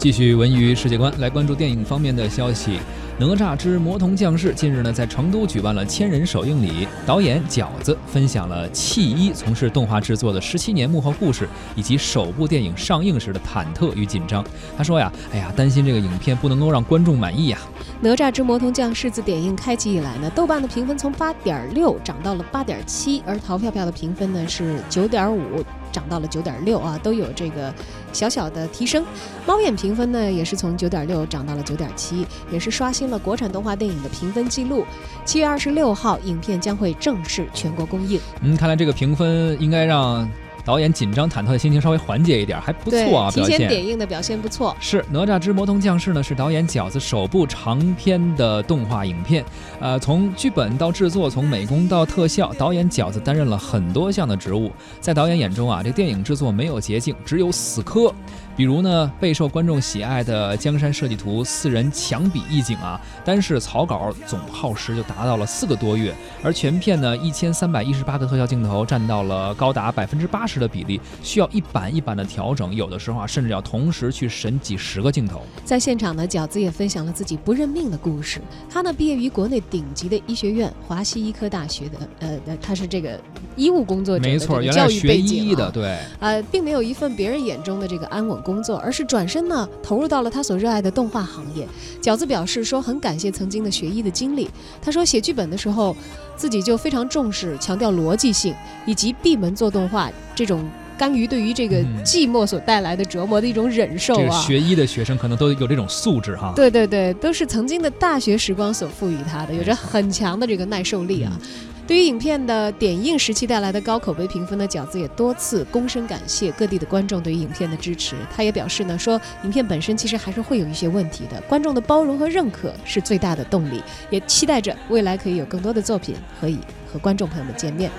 继续文娱世界观，来关注电影方面的消息。《哪吒之魔童降世》近日呢，在成都举办了千人首映礼，导演饺子分享了弃医从事动画制作的十七年幕后故事，以及首部电影上映时的忐忑与紧张。他说呀，哎呀，担心这个影片不能够让观众满意呀。《哪吒之魔童降世》自点映开启以来呢，豆瓣的评分从八点六涨到了八点七，而淘票票的评分呢是九点五。涨到了九点六啊，都有这个小小的提升。猫眼评分呢，也是从九点六涨到了九点七，也是刷新了国产动画电影的评分记录。七月二十六号，影片将会正式全国公映。嗯，看来这个评分应该让。导演紧张忐忑的心情稍微缓解一点，还不错啊，提前点映的表现不错。是《哪吒之魔童降世》呢，是导演饺子首部长篇的动画影片。呃，从剧本到制作，从美工到特效，导演饺子担任了很多项的职务。在导演眼中啊，这电影制作没有捷径，只有死磕。比如呢，备受观众喜爱的江山设计图四人强笔意境啊，单是草稿总耗时就达到了四个多月，而全片呢一千三百一十八个特效镜头占到了高达百分之八十的比例，需要一版一版的调整，有的时候啊甚至要同时去审几十个镜头。在现场呢，饺子也分享了自己不认命的故事。他呢毕业于国内顶级的医学院华西医科大学的，呃，他是这个医务工作者，没错，教育背景的，对，呃，并没有一份别人眼中的这个安稳。工作，而是转身呢，投入到了他所热爱的动画行业。饺子表示说，很感谢曾经的学医的经历。他说，写剧本的时候，自己就非常重视，强调逻辑性，以及闭门做动画这种甘于对于这个寂寞所带来的折磨的一种忍受啊。学医的学生可能都有这种素质哈。对对对，都是曾经的大学时光所赋予他的，有着很强的这个耐受力啊。对于影片的点映时期带来的高口碑评分呢，饺子也多次躬身感谢各地的观众对于影片的支持。他也表示呢，说影片本身其实还是会有一些问题的，观众的包容和认可是最大的动力，也期待着未来可以有更多的作品可以和观众朋友们见面。